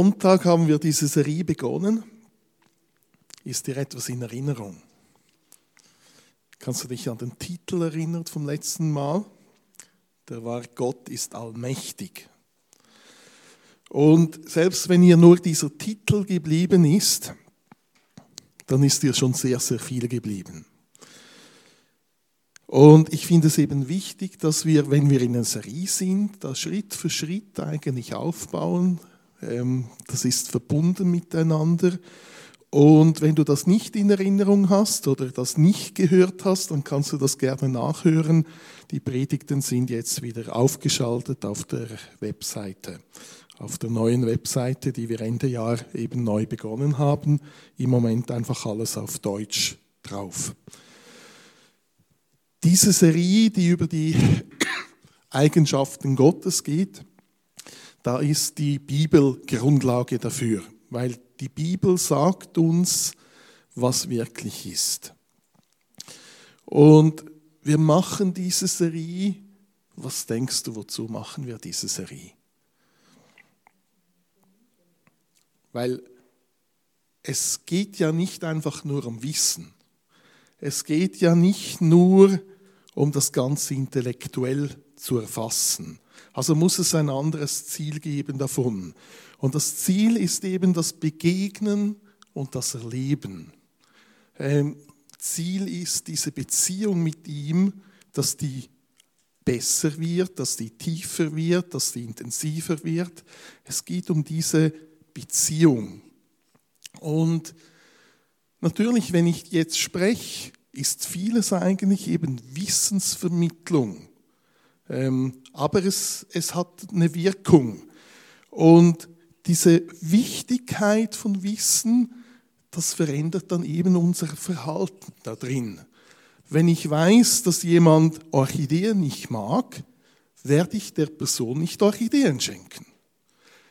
Sonntag haben wir diese Serie begonnen. Ist dir etwas in Erinnerung? Kannst du dich an den Titel erinnern vom letzten Mal? Der war Gott ist allmächtig. Und selbst wenn ihr nur dieser Titel geblieben ist, dann ist dir schon sehr, sehr viel geblieben. Und ich finde es eben wichtig, dass wir, wenn wir in einer Serie sind, da Schritt für Schritt eigentlich aufbauen. Ähm, das ist verbunden miteinander. Und wenn du das nicht in Erinnerung hast oder das nicht gehört hast, dann kannst du das gerne nachhören. Die Predigten sind jetzt wieder aufgeschaltet auf der Webseite, auf der neuen Webseite, die wir Ende Jahr eben neu begonnen haben. Im Moment einfach alles auf Deutsch drauf. Diese Serie, die über die Eigenschaften Gottes geht, da ist die Bibel Grundlage dafür, weil die Bibel sagt uns, was wirklich ist. Und wir machen diese Serie, was denkst du, wozu machen wir diese Serie? Weil es geht ja nicht einfach nur um Wissen. Es geht ja nicht nur um das Ganze intellektuell zu erfassen. Also muss es ein anderes Ziel geben davon. Und das Ziel ist eben das Begegnen und das Erleben. Ähm, Ziel ist diese Beziehung mit ihm, dass die besser wird, dass die tiefer wird, dass die intensiver wird. Es geht um diese Beziehung. Und natürlich, wenn ich jetzt spreche, ist vieles eigentlich eben Wissensvermittlung. Ähm, aber es, es hat eine Wirkung. Und diese Wichtigkeit von Wissen, das verändert dann eben unser Verhalten da drin. Wenn ich weiß, dass jemand Orchideen nicht mag, werde ich der Person nicht Orchideen schenken.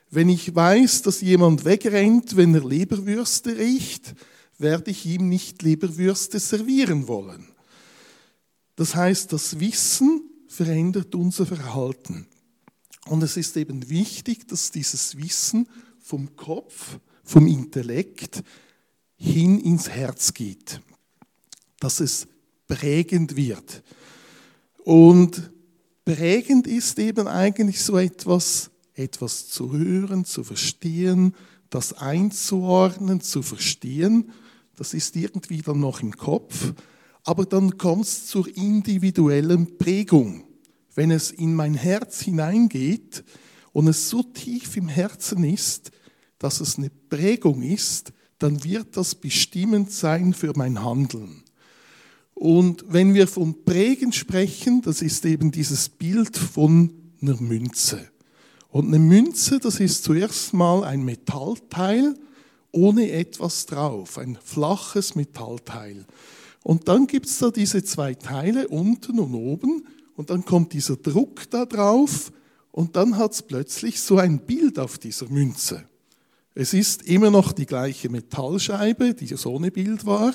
Wenn ich weiß, dass jemand wegrennt, wenn er Leberwürste riecht, werde ich ihm nicht Leberwürste servieren wollen. Das heißt, das Wissen verändert unser Verhalten. Und es ist eben wichtig, dass dieses Wissen vom Kopf, vom Intellekt hin ins Herz geht, dass es prägend wird. Und prägend ist eben eigentlich so etwas, etwas zu hören, zu verstehen, das einzuordnen, zu verstehen das ist irgendwie dann noch im Kopf, aber dann kommt es zur individuellen Prägung. Wenn es in mein Herz hineingeht und es so tief im Herzen ist, dass es eine Prägung ist, dann wird das bestimmend sein für mein Handeln. Und wenn wir von Prägen sprechen, das ist eben dieses Bild von einer Münze. Und eine Münze, das ist zuerst mal ein Metallteil, ohne etwas drauf, ein flaches Metallteil. Und dann gibt es da diese zwei Teile unten und oben und dann kommt dieser Druck da drauf und dann hat es plötzlich so ein Bild auf dieser Münze. Es ist immer noch die gleiche Metallscheibe, die so ohne Bild war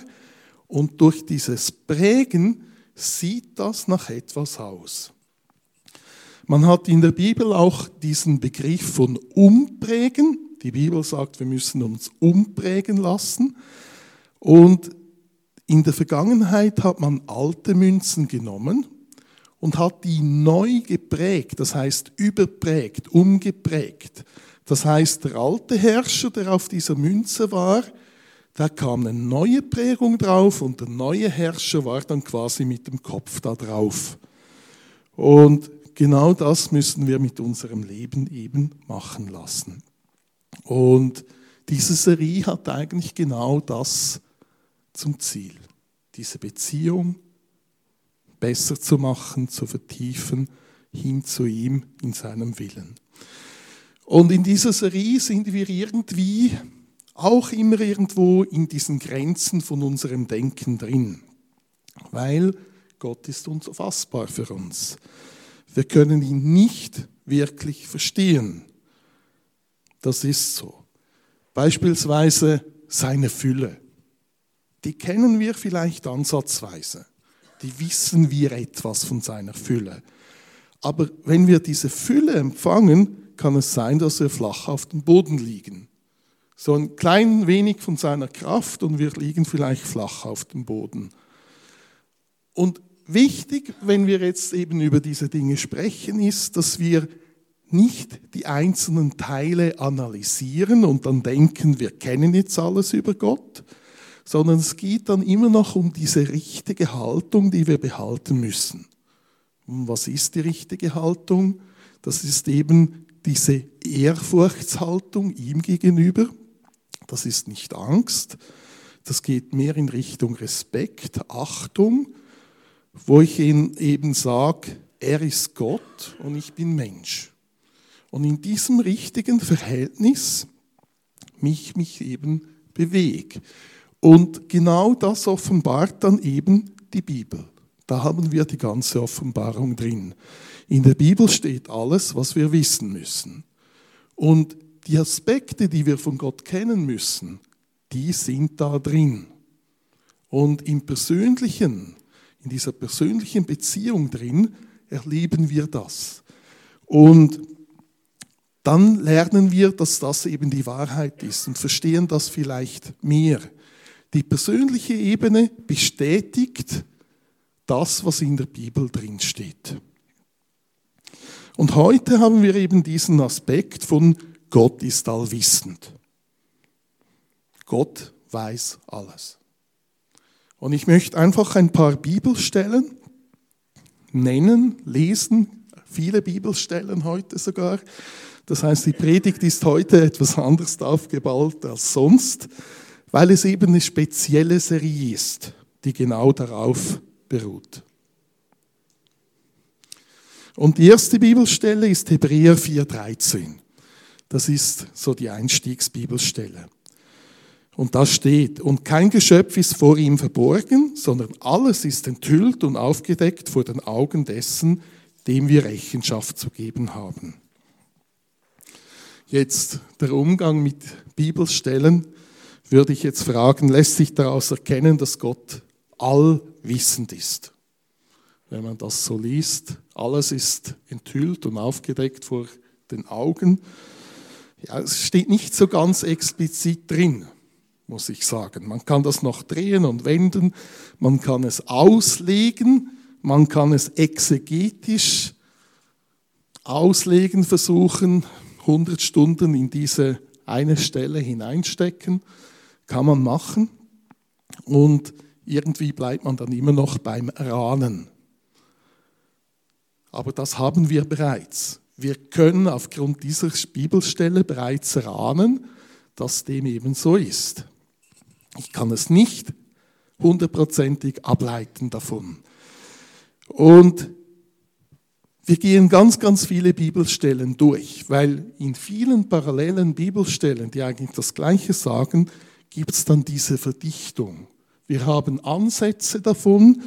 und durch dieses Prägen sieht das nach etwas aus. Man hat in der Bibel auch diesen Begriff von Umprägen, die Bibel sagt, wir müssen uns umprägen lassen. Und in der Vergangenheit hat man alte Münzen genommen und hat die neu geprägt, das heißt überprägt, umgeprägt. Das heißt, der alte Herrscher, der auf dieser Münze war, da kam eine neue Prägung drauf und der neue Herrscher war dann quasi mit dem Kopf da drauf. Und genau das müssen wir mit unserem Leben eben machen lassen. Und diese Serie hat eigentlich genau das zum Ziel, diese Beziehung besser zu machen, zu vertiefen, hin zu ihm in seinem Willen. Und in dieser Serie sind wir irgendwie auch immer irgendwo in diesen Grenzen von unserem Denken drin, weil Gott ist unfassbar für uns. Wir können ihn nicht wirklich verstehen. Das ist so. Beispielsweise seine Fülle. Die kennen wir vielleicht ansatzweise. Die wissen wir etwas von seiner Fülle. Aber wenn wir diese Fülle empfangen, kann es sein, dass wir flach auf dem Boden liegen. So ein klein wenig von seiner Kraft und wir liegen vielleicht flach auf dem Boden. Und wichtig, wenn wir jetzt eben über diese Dinge sprechen, ist, dass wir nicht die einzelnen Teile analysieren und dann denken, wir kennen jetzt alles über Gott, sondern es geht dann immer noch um diese richtige Haltung, die wir behalten müssen. Und was ist die richtige Haltung? Das ist eben diese Ehrfurchtshaltung ihm gegenüber. Das ist nicht Angst. Das geht mehr in Richtung Respekt, Achtung, wo ich ihm eben sage, er ist Gott und ich bin Mensch. Und in diesem richtigen Verhältnis mich, mich eben bewege. Und genau das offenbart dann eben die Bibel. Da haben wir die ganze Offenbarung drin. In der Bibel steht alles, was wir wissen müssen. Und die Aspekte, die wir von Gott kennen müssen, die sind da drin. Und im persönlichen, in dieser persönlichen Beziehung drin, erleben wir das. Und dann lernen wir, dass das eben die Wahrheit ist und verstehen das vielleicht mehr. Die persönliche Ebene bestätigt das, was in der Bibel drin steht. Und heute haben wir eben diesen Aspekt von Gott ist allwissend. Gott weiß alles. Und ich möchte einfach ein paar Bibelstellen nennen, lesen, viele Bibelstellen heute sogar. Das heißt, die Predigt ist heute etwas anders aufgebaut als sonst, weil es eben eine spezielle Serie ist, die genau darauf beruht. Und die erste Bibelstelle ist Hebräer 4,13. Das ist so die Einstiegsbibelstelle. Und da steht, und kein Geschöpf ist vor ihm verborgen, sondern alles ist enthüllt und aufgedeckt vor den Augen dessen, dem wir Rechenschaft zu geben haben. Jetzt der Umgang mit Bibelstellen würde ich jetzt fragen, lässt sich daraus erkennen, dass Gott allwissend ist. Wenn man das so liest, alles ist enthüllt und aufgedeckt vor den Augen. Ja, es steht nicht so ganz explizit drin, muss ich sagen. Man kann das noch drehen und wenden, man kann es auslegen, man kann es exegetisch auslegen versuchen, 100 Stunden in diese eine Stelle hineinstecken, kann man machen. Und irgendwie bleibt man dann immer noch beim Rahnen. Aber das haben wir bereits. Wir können aufgrund dieser Bibelstelle bereits rahnen, dass dem eben so ist. Ich kann es nicht hundertprozentig ableiten davon. Und wir gehen ganz, ganz viele Bibelstellen durch, weil in vielen parallelen Bibelstellen, die eigentlich das Gleiche sagen, gibt es dann diese Verdichtung. Wir haben Ansätze davon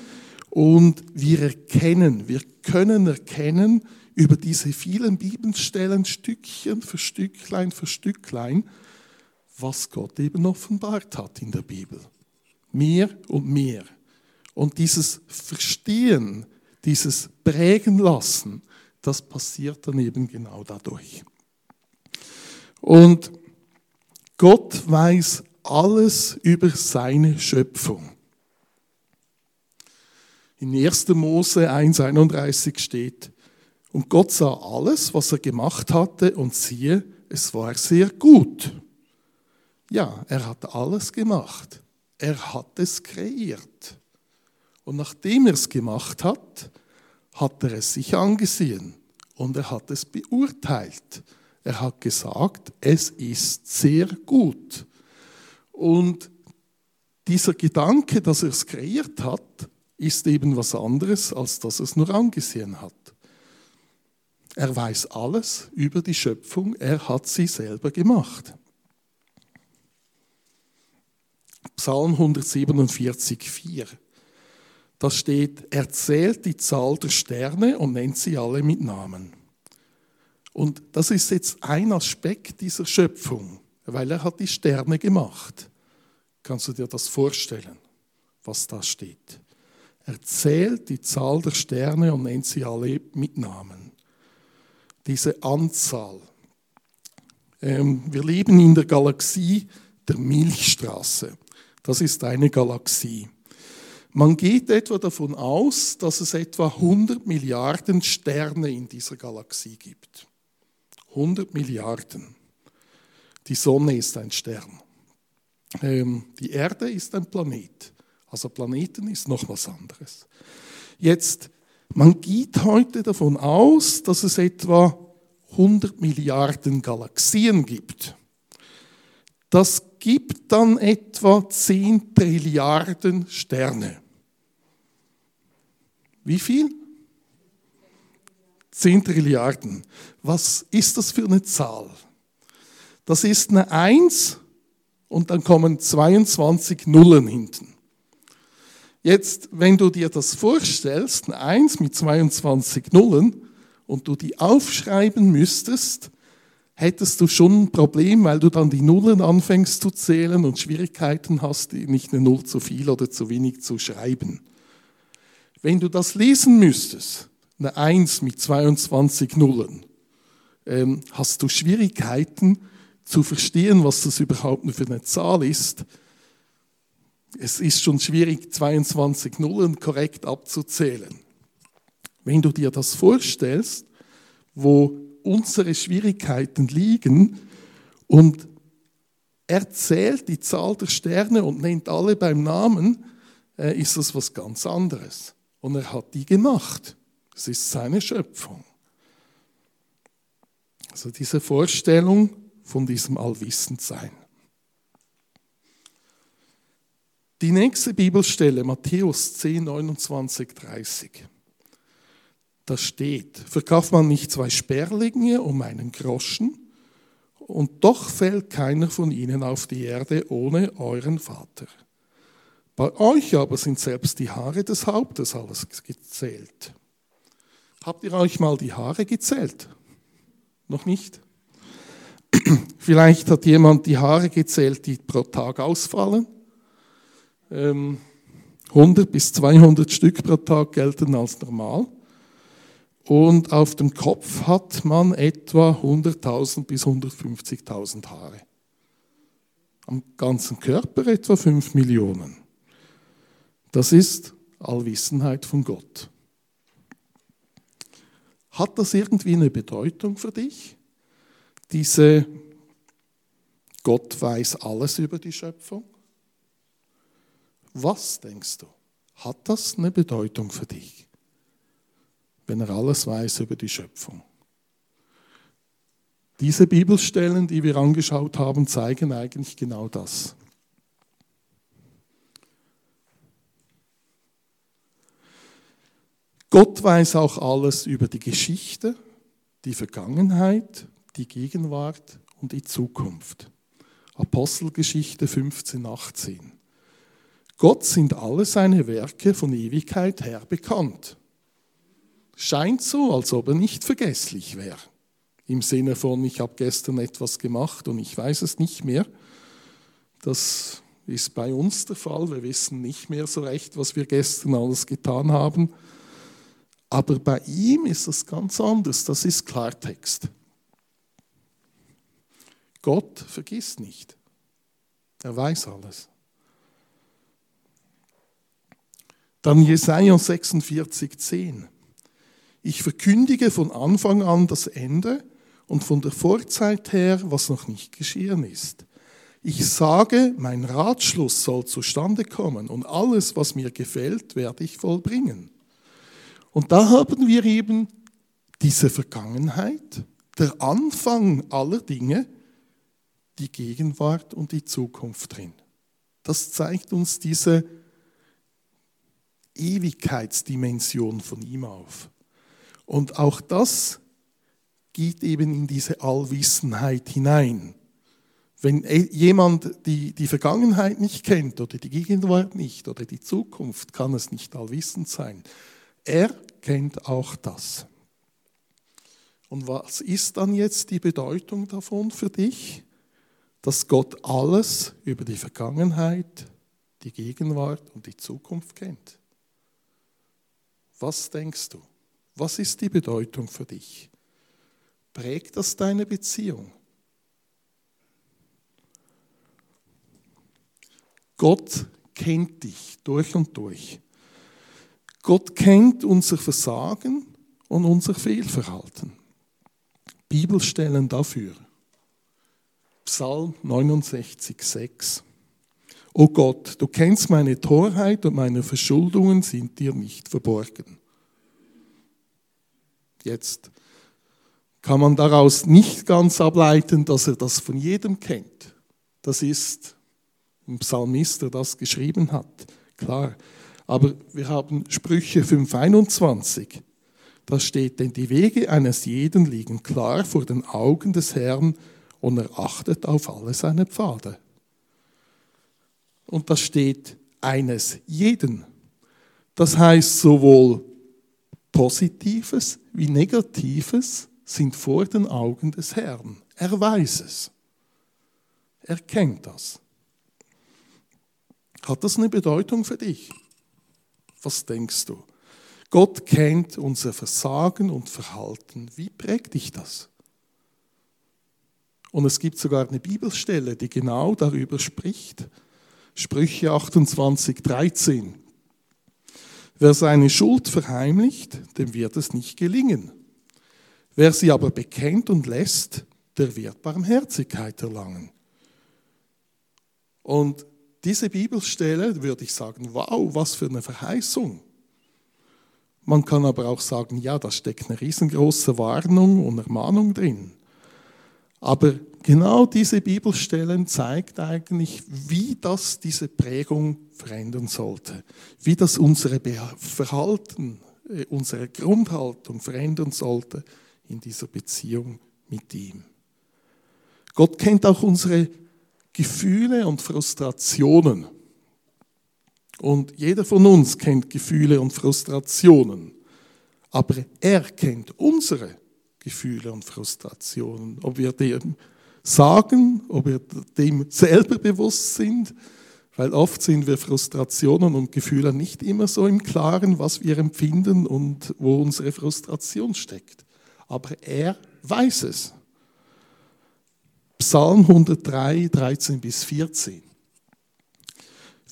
und wir erkennen, wir können erkennen über diese vielen Bibelstellen Stückchen für Stücklein für Stücklein, was Gott eben offenbart hat in der Bibel. Mehr und mehr. Und dieses Verstehen, dieses Prägen lassen, das passiert dann eben genau dadurch. Und Gott weiß alles über seine Schöpfung. In 1. Mose 1,31 steht, und Gott sah alles, was er gemacht hatte, und siehe, es war sehr gut. Ja, er hat alles gemacht. Er hat es kreiert. Und nachdem er es gemacht hat, hat er es sich angesehen und er hat es beurteilt. Er hat gesagt, es ist sehr gut. Und dieser Gedanke, dass er es kreiert hat, ist eben was anderes, als dass er es nur angesehen hat. Er weiß alles über die Schöpfung, er hat sie selber gemacht. Psalm 147, 4. Da steht, er zählt die Zahl der Sterne und nennt sie alle mit Namen. Und das ist jetzt ein Aspekt dieser Schöpfung weil er hat die Sterne gemacht. Kannst du dir das vorstellen, was da steht? Er zählt die Zahl der Sterne und nennt sie alle mit Namen. Diese Anzahl, Ähm, wir leben in der Galaxie der Milchstraße. Das ist eine Galaxie. Man geht etwa davon aus, dass es etwa 100 Milliarden Sterne in dieser Galaxie gibt. 100 Milliarden. Die Sonne ist ein Stern. Ähm, die Erde ist ein Planet. Also Planeten ist noch was anderes. Jetzt, man geht heute davon aus, dass es etwa 100 Milliarden Galaxien gibt. Das gibt dann etwa 10 Trilliarden Sterne. Wie viel? 10 Trilliarden. Was ist das für eine Zahl? Das ist eine 1 und dann kommen 22 Nullen hinten. Jetzt, wenn du dir das vorstellst, eine 1 mit 22 Nullen, und du die aufschreiben müsstest, hättest du schon ein Problem, weil du dann die Nullen anfängst zu zählen und Schwierigkeiten hast, nicht eine Null zu viel oder zu wenig zu schreiben. Wenn du das lesen müsstest, eine 1 mit 22 Nullen, ähm, hast du Schwierigkeiten zu verstehen, was das überhaupt nur für eine Zahl ist. Es ist schon schwierig, 22 Nullen korrekt abzuzählen. Wenn du dir das vorstellst, wo unsere Schwierigkeiten liegen und er zählt die Zahl der Sterne und nennt alle beim Namen, äh, ist das was ganz anderes. Und er hat die gemacht. Es ist seine Schöpfung. Also diese Vorstellung von diesem Allwissendsein. Die nächste Bibelstelle, Matthäus 10, 29, 30. Da steht, verkauft man nicht zwei Sperlinge um einen Groschen, und doch fällt keiner von ihnen auf die Erde ohne euren Vater. Bei euch aber sind selbst die Haare des Hauptes alles gezählt. Habt ihr euch mal die Haare gezählt? Noch nicht? Vielleicht hat jemand die Haare gezählt, die pro Tag ausfallen. 100 ähm, bis 200 Stück pro Tag gelten als normal. Und auf dem Kopf hat man etwa 100.000 bis 150.000 Haare. Am ganzen Körper etwa 5 Millionen. Das ist Allwissenheit von Gott. Hat das irgendwie eine Bedeutung für dich? Diese Gott weiß alles über die Schöpfung? Was denkst du? Hat das eine Bedeutung für dich? wenn er alles weiß über die Schöpfung. Diese Bibelstellen, die wir angeschaut haben, zeigen eigentlich genau das. Gott weiß auch alles über die Geschichte, die Vergangenheit, die Gegenwart und die Zukunft. Apostelgeschichte 15, 18. Gott sind alle seine Werke von Ewigkeit her bekannt scheint so, als ob er nicht vergesslich wäre. Im Sinne von, ich habe gestern etwas gemacht und ich weiß es nicht mehr. Das ist bei uns der Fall. Wir wissen nicht mehr so recht, was wir gestern alles getan haben. Aber bei ihm ist es ganz anders. Das ist Klartext. Gott vergisst nicht. Er weiß alles. Dann Jesaja 46, 10. Ich verkündige von Anfang an das Ende und von der Vorzeit her, was noch nicht geschehen ist. Ich sage, mein Ratschluss soll zustande kommen und alles, was mir gefällt, werde ich vollbringen. Und da haben wir eben diese Vergangenheit, der Anfang aller Dinge, die Gegenwart und die Zukunft drin. Das zeigt uns diese Ewigkeitsdimension von ihm auf. Und auch das geht eben in diese Allwissenheit hinein. Wenn jemand die, die Vergangenheit nicht kennt oder die Gegenwart nicht oder die Zukunft, kann es nicht allwissend sein. Er kennt auch das. Und was ist dann jetzt die Bedeutung davon für dich? dass Gott alles über die Vergangenheit, die Gegenwart und die Zukunft kennt. Was denkst du? Was ist die Bedeutung für dich? Prägt das deine Beziehung? Gott kennt dich durch und durch. Gott kennt unser Versagen und unser Fehlverhalten. Bibelstellen dafür Psalm 69, 6. O Gott, du kennst meine Torheit und meine Verschuldungen sind dir nicht verborgen. Jetzt kann man daraus nicht ganz ableiten, dass er das von jedem kennt. Das ist ein Psalmist, der das geschrieben hat, klar. Aber wir haben Sprüche 5,21. Da steht, denn die Wege eines jeden liegen klar vor den Augen des Herrn und er achtet auf alle seine Pfade. Und da steht eines jeden. Das heißt, sowohl Positives wie Negatives sind vor den Augen des Herrn. Er weiß es. Er kennt das. Hat das eine Bedeutung für dich? Was denkst du? Gott kennt unser Versagen und Verhalten. Wie prägt dich das? Und es gibt sogar eine Bibelstelle, die genau darüber spricht. Sprüche 28, 13. Wer seine Schuld verheimlicht, dem wird es nicht gelingen. Wer sie aber bekennt und lässt, der wird Barmherzigkeit erlangen. Und diese Bibelstelle würde ich sagen, wow, was für eine Verheißung. Man kann aber auch sagen, ja, da steckt eine riesengroße Warnung und Ermahnung drin. Aber genau diese Bibelstellen zeigt eigentlich, wie das diese Prägung verändern sollte, wie das unsere Verhalten, äh, unsere Grundhaltung verändern sollte in dieser Beziehung mit ihm. Gott kennt auch unsere Gefühle und Frustrationen. Und jeder von uns kennt Gefühle und Frustrationen. Aber er kennt unsere Gefühle und Frustrationen. Ob wir dem sagen, ob wir dem selber bewusst sind, weil oft sind wir Frustrationen und Gefühle nicht immer so im Klaren, was wir empfinden und wo unsere Frustration steckt. Aber er weiß es. Psalm 103, 13 bis 14.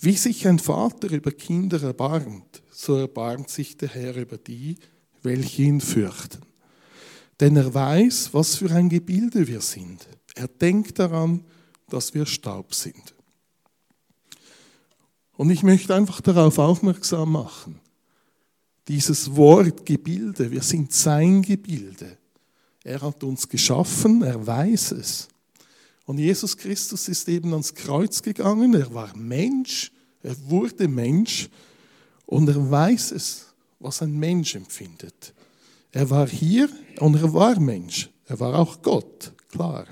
Wie sich ein Vater über Kinder erbarmt, so erbarmt sich der Herr über die, welche ihn fürchten. Denn er weiß, was für ein Gebilde wir sind. Er denkt daran, dass wir Staub sind. Und ich möchte einfach darauf aufmerksam machen, dieses Wort Gebilde, wir sind sein Gebilde. Er hat uns geschaffen, er weiß es. Und Jesus Christus ist eben ans Kreuz gegangen, er war Mensch, er wurde Mensch und er weiß es, was ein Mensch empfindet. Er war hier und er war Mensch, er war auch Gott, klar.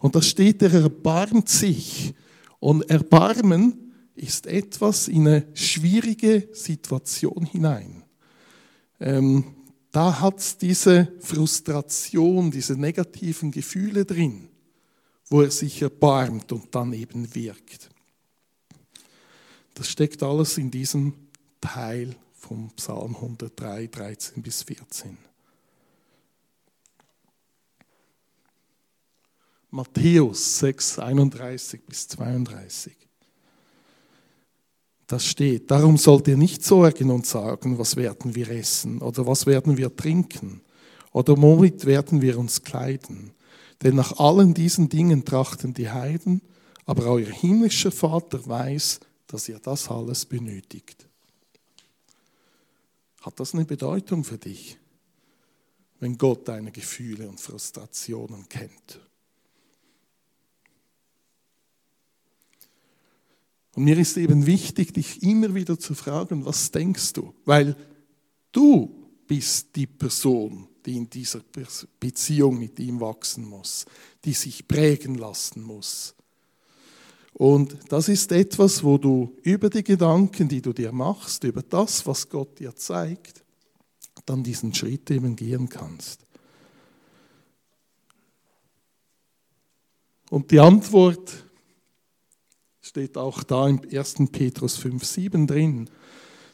Und da steht, er erbarmt sich. Und Erbarmen ist etwas in eine schwierige Situation hinein. Ähm, da hat es diese Frustration, diese negativen Gefühle drin wo er sich erbarmt und dann eben wirkt. Das steckt alles in diesem Teil vom Psalm 103, 13 bis 14. Matthäus 6, 31 bis 32. Das steht, darum sollt ihr nicht sorgen und sagen, was werden wir essen oder was werden wir trinken oder womit werden wir uns kleiden. Denn nach allen diesen Dingen trachten die Heiden, aber euer himmlischer Vater weiß, dass ihr das alles benötigt. Hat das eine Bedeutung für dich, wenn Gott deine Gefühle und Frustrationen kennt? Und mir ist eben wichtig, dich immer wieder zu fragen, was denkst du? Weil du bist die Person, die in dieser Beziehung mit ihm wachsen muss, die sich prägen lassen muss. Und das ist etwas, wo du über die Gedanken, die du dir machst, über das, was Gott dir zeigt, dann diesen Schritt eben gehen kannst. Und die Antwort steht auch da im 1. Petrus 5, 7 drin.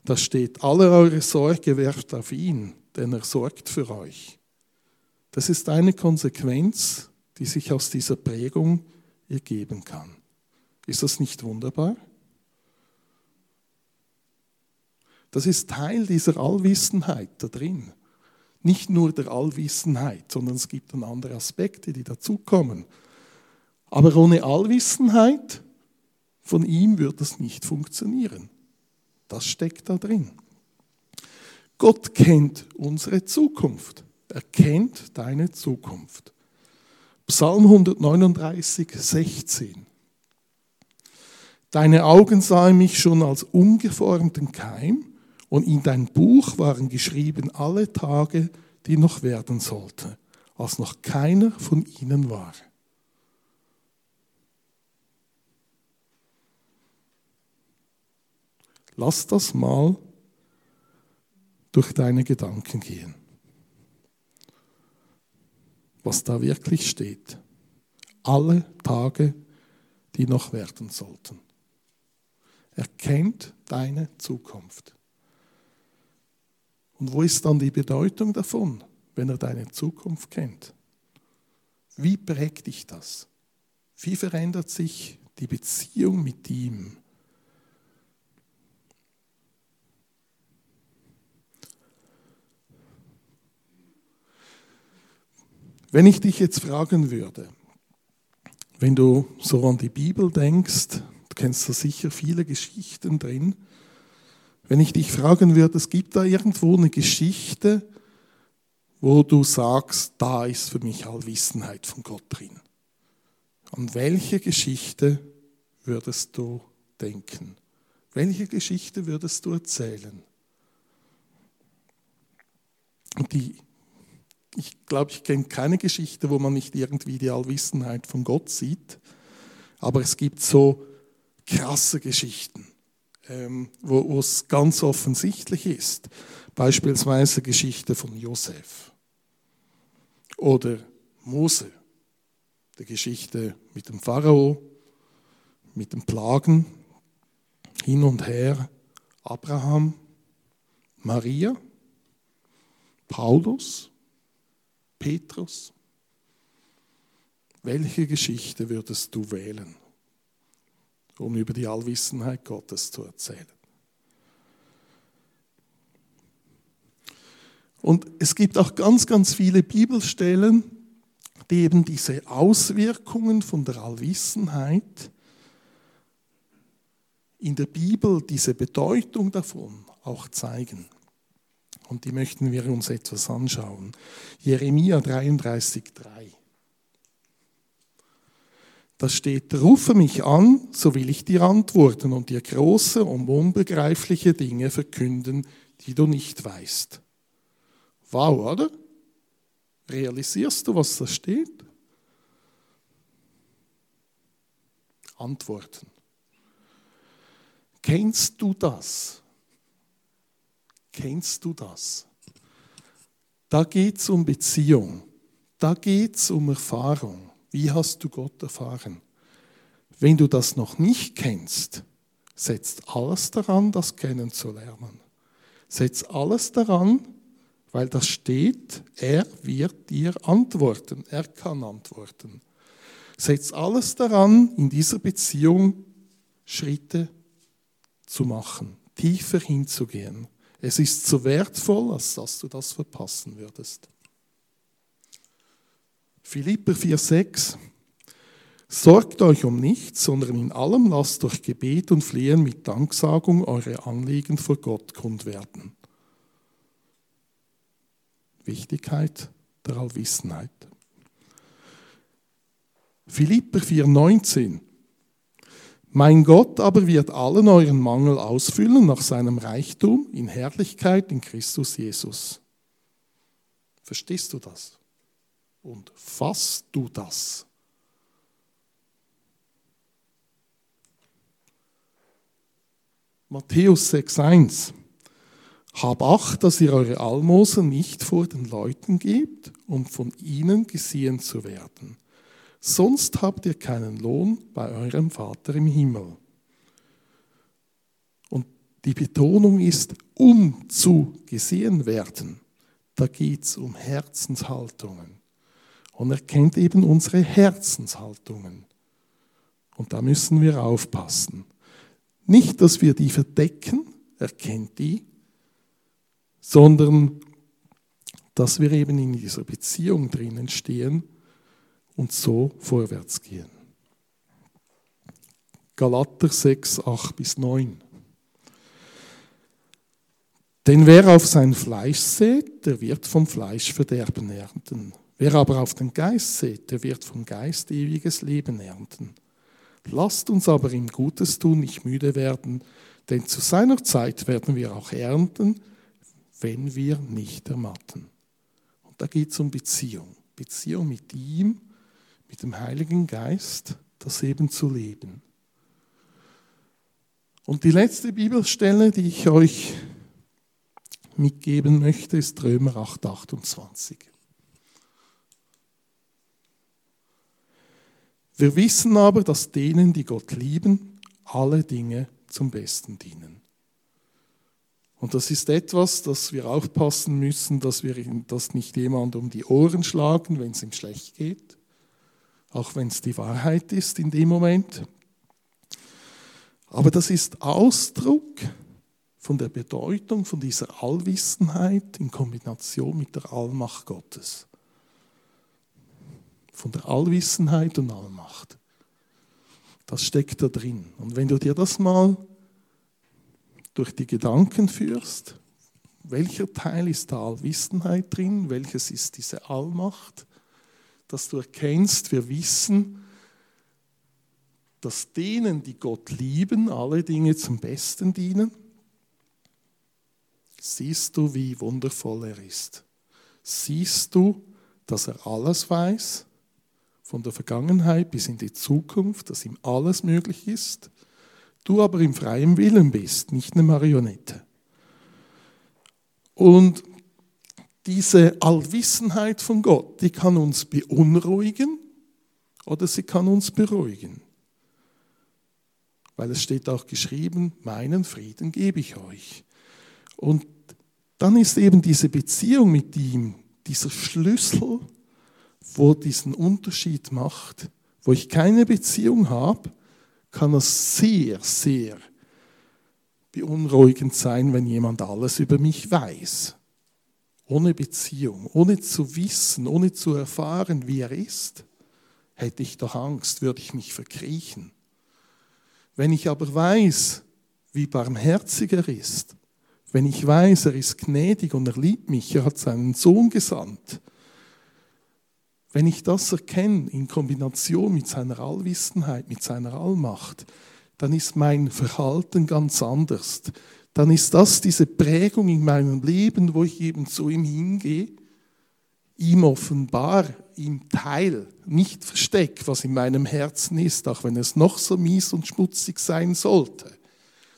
Da steht, alle eure Sorge werft auf ihn, denn er sorgt für euch. Das ist eine Konsequenz, die sich aus dieser Prägung ergeben kann. Ist das nicht wunderbar? Das ist Teil dieser Allwissenheit da drin. Nicht nur der Allwissenheit, sondern es gibt dann andere Aspekte, die dazukommen. Aber ohne Allwissenheit von ihm wird es nicht funktionieren. Das steckt da drin. Gott kennt unsere Zukunft. Er kennt deine Zukunft. Psalm 139, 16. Deine Augen sahen mich schon als ungeformten Keim und in dein Buch waren geschrieben alle Tage, die noch werden sollten, als noch keiner von ihnen war. Lass das mal durch deine Gedanken gehen, was da wirklich steht. Alle Tage, die noch werden sollten. Er kennt deine Zukunft. Und wo ist dann die Bedeutung davon, wenn er deine Zukunft kennt? Wie prägt dich das? Wie verändert sich die Beziehung mit ihm? Wenn ich dich jetzt fragen würde, wenn du so an die Bibel denkst, du kennst da sicher viele Geschichten drin, wenn ich dich fragen würde, es gibt da irgendwo eine Geschichte, wo du sagst, da ist für mich Allwissenheit von Gott drin. An welche Geschichte würdest du denken? Welche Geschichte würdest du erzählen? Und die, ich glaube, ich kenne keine Geschichte, wo man nicht irgendwie die Allwissenheit von Gott sieht, aber es gibt so krasse Geschichten ähm, wo es ganz offensichtlich ist. Beispielsweise Geschichte von Josef oder Mose, die Geschichte mit dem Pharao, mit den Plagen, hin und her, Abraham, Maria, Paulus, Petrus. Welche Geschichte würdest du wählen? um über die Allwissenheit Gottes zu erzählen. Und es gibt auch ganz, ganz viele Bibelstellen, die eben diese Auswirkungen von der Allwissenheit in der Bibel, diese Bedeutung davon auch zeigen. Und die möchten wir uns etwas anschauen. Jeremia 33, 3. Da steht, rufe mich an, so will ich dir antworten und dir große und unbegreifliche Dinge verkünden, die du nicht weißt. Wow, oder? Realisierst du, was da steht? Antworten. Kennst du das? Kennst du das? Da geht es um Beziehung. Da geht es um Erfahrung. Wie hast du Gott erfahren? Wenn du das noch nicht kennst, setzt alles daran, das kennenzulernen. Setz alles daran, weil das steht, er wird dir antworten, er kann antworten. Setz alles daran, in dieser Beziehung Schritte zu machen, tiefer hinzugehen. Es ist zu wertvoll, als dass du das verpassen würdest. Philipper 4,6 Sorgt euch um nichts, sondern in allem lasst durch Gebet und Flehen mit Danksagung eure Anliegen vor Gott kund werden. Wichtigkeit der Allwissenheit. Philipper 4,19 Mein Gott aber wird allen euren Mangel ausfüllen nach seinem Reichtum in Herrlichkeit in Christus Jesus. Verstehst du das? Und fasst du das? Matthäus 6,1 Hab Acht, dass ihr eure Almosen nicht vor den Leuten gebt, um von ihnen gesehen zu werden. Sonst habt ihr keinen Lohn bei eurem Vater im Himmel. Und die Betonung ist, um zu gesehen werden. Da geht es um Herzenshaltungen. Und er kennt eben unsere Herzenshaltungen. Und da müssen wir aufpassen. Nicht, dass wir die verdecken, er kennt die, sondern dass wir eben in dieser Beziehung drinnen stehen und so vorwärts gehen. Galater 6, 8 bis 9. Denn wer auf sein Fleisch sät, der wird vom Fleisch Verderben ernten. Wer aber auf den Geist sät, der wird vom Geist ewiges Leben ernten. Lasst uns aber im Gutes tun nicht müde werden, denn zu seiner Zeit werden wir auch ernten, wenn wir nicht ermatten. Und da geht es um Beziehung. Beziehung mit ihm, mit dem Heiligen Geist, das eben zu leben. Und die letzte Bibelstelle, die ich euch mitgeben möchte, ist Römer 8, 28. Wir wissen aber, dass denen, die Gott lieben, alle Dinge zum Besten dienen. Und das ist etwas, das wir aufpassen müssen, dass wir das nicht jemand um die Ohren schlagen, wenn es ihm schlecht geht, auch wenn es die Wahrheit ist in dem Moment. Aber das ist Ausdruck von der Bedeutung von dieser Allwissenheit in Kombination mit der Allmacht Gottes von der Allwissenheit und Allmacht. Das steckt da drin. Und wenn du dir das mal durch die Gedanken führst, welcher Teil ist der Allwissenheit drin, welches ist diese Allmacht, dass du erkennst, wir wissen, dass denen, die Gott lieben, alle Dinge zum Besten dienen, siehst du, wie wundervoll er ist. Siehst du, dass er alles weiß, von der Vergangenheit bis in die Zukunft, dass ihm alles möglich ist, du aber im freien Willen bist, nicht eine Marionette. Und diese Allwissenheit von Gott, die kann uns beunruhigen oder sie kann uns beruhigen. Weil es steht auch geschrieben, meinen Frieden gebe ich euch. Und dann ist eben diese Beziehung mit ihm, dieser Schlüssel, wo diesen Unterschied macht, wo ich keine Beziehung habe, kann es sehr, sehr beunruhigend sein, wenn jemand alles über mich weiß. Ohne Beziehung, ohne zu wissen, ohne zu erfahren, wie er ist, hätte ich doch Angst, würde ich mich verkriechen. Wenn ich aber weiß, wie barmherzig er ist, wenn ich weiß, er ist gnädig und er liebt mich, er hat seinen Sohn gesandt, wenn ich das erkenne in Kombination mit seiner Allwissenheit, mit seiner Allmacht, dann ist mein Verhalten ganz anders. Dann ist das diese Prägung in meinem Leben, wo ich eben zu ihm hingehe, ihm offenbar, ihm teil, nicht versteck, was in meinem Herzen ist, auch wenn es noch so mies und schmutzig sein sollte,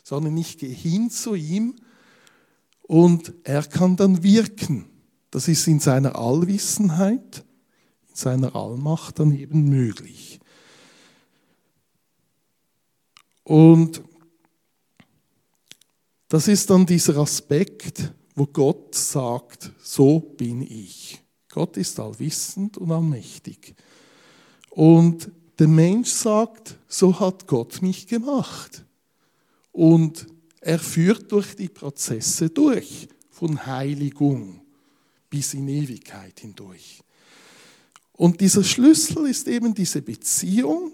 sondern ich gehe hin zu ihm und er kann dann wirken. Das ist in seiner Allwissenheit seiner Allmacht dann eben möglich. Und das ist dann dieser Aspekt, wo Gott sagt, so bin ich. Gott ist allwissend und allmächtig. Und der Mensch sagt, so hat Gott mich gemacht. Und er führt durch die Prozesse durch, von Heiligung bis in Ewigkeit hindurch. Und dieser Schlüssel ist eben diese Beziehung,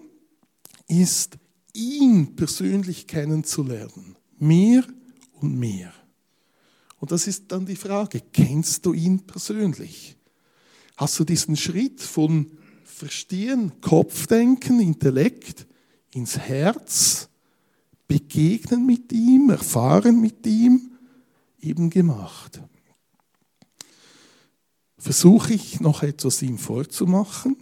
ist ihn persönlich kennenzulernen. Mehr und mehr. Und das ist dann die Frage, kennst du ihn persönlich? Hast du diesen Schritt von Verstehen, Kopfdenken, Intellekt ins Herz, Begegnen mit ihm, Erfahren mit ihm eben gemacht? Versuche ich noch etwas ihm vorzumachen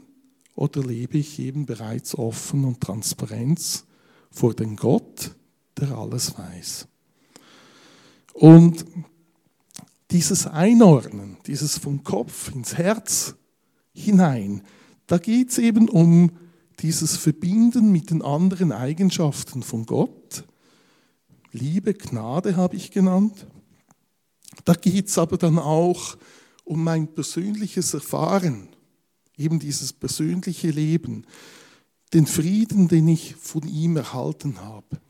oder lebe ich eben bereits offen und Transparenz vor den Gott, der alles weiß? Und dieses Einordnen, dieses vom Kopf ins Herz hinein, da geht es eben um dieses Verbinden mit den anderen Eigenschaften von Gott. Liebe, Gnade habe ich genannt. Da geht es aber dann auch um mein persönliches Erfahren, eben dieses persönliche Leben, den Frieden, den ich von ihm erhalten habe.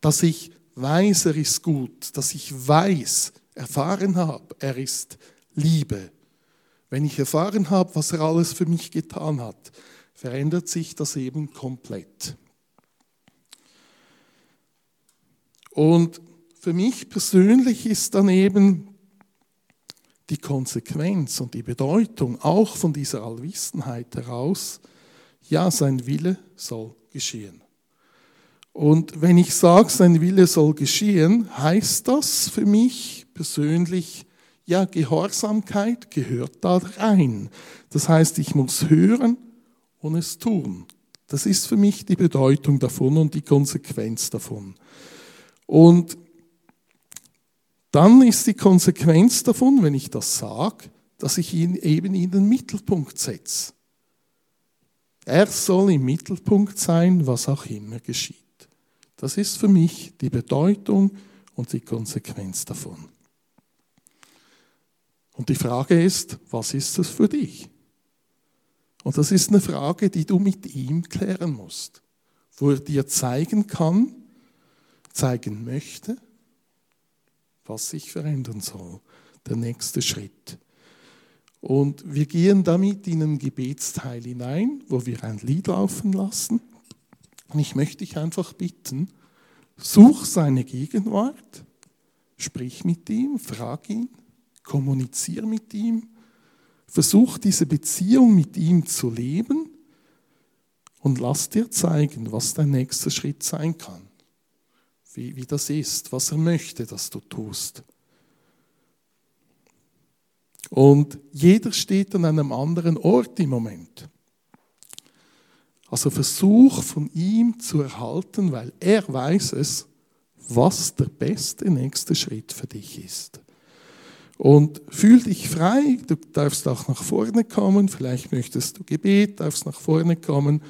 Dass ich weiß, er ist gut, dass ich weiß, erfahren habe, er ist Liebe, wenn ich erfahren habe, was er alles für mich getan hat, verändert sich das eben komplett. Und für mich persönlich ist dann eben die Konsequenz und die Bedeutung auch von dieser Allwissenheit heraus, ja, sein Wille soll geschehen. Und wenn ich sage, sein Wille soll geschehen, heißt das für mich persönlich, ja, Gehorsamkeit gehört da rein. Das heißt, ich muss hören und es tun. Das ist für mich die Bedeutung davon und die Konsequenz davon. Und dann ist die Konsequenz davon, wenn ich das sage, dass ich ihn eben in den Mittelpunkt setze. Er soll im Mittelpunkt sein, was auch immer geschieht. Das ist für mich die Bedeutung und die Konsequenz davon. Und die Frage ist, was ist das für dich? Und das ist eine Frage, die du mit ihm klären musst, wo er dir zeigen kann, zeigen möchte, was sich verändern soll, der nächste Schritt. Und wir gehen damit in einen Gebetsteil hinein, wo wir ein Lied laufen lassen. Und ich möchte dich einfach bitten, such seine Gegenwart, sprich mit ihm, frag ihn, kommunizier mit ihm, versuch diese Beziehung mit ihm zu leben und lass dir zeigen, was dein nächster Schritt sein kann wie, wie das ist, was er möchte, dass du tust. Und jeder steht an einem anderen Ort im Moment. Also versuch von ihm zu erhalten, weil er weiß es, was der beste nächste Schritt für dich ist. Und fühl dich frei, du darfst auch nach vorne kommen, vielleicht möchtest du Gebet, darfst nach vorne kommen.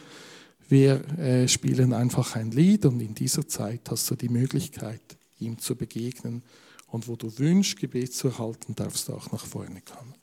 Wir äh, spielen einfach ein Lied und in dieser Zeit hast du die Möglichkeit, ihm zu begegnen. Und wo du wünschst, Gebet zu erhalten, darfst du auch nach vorne kommen.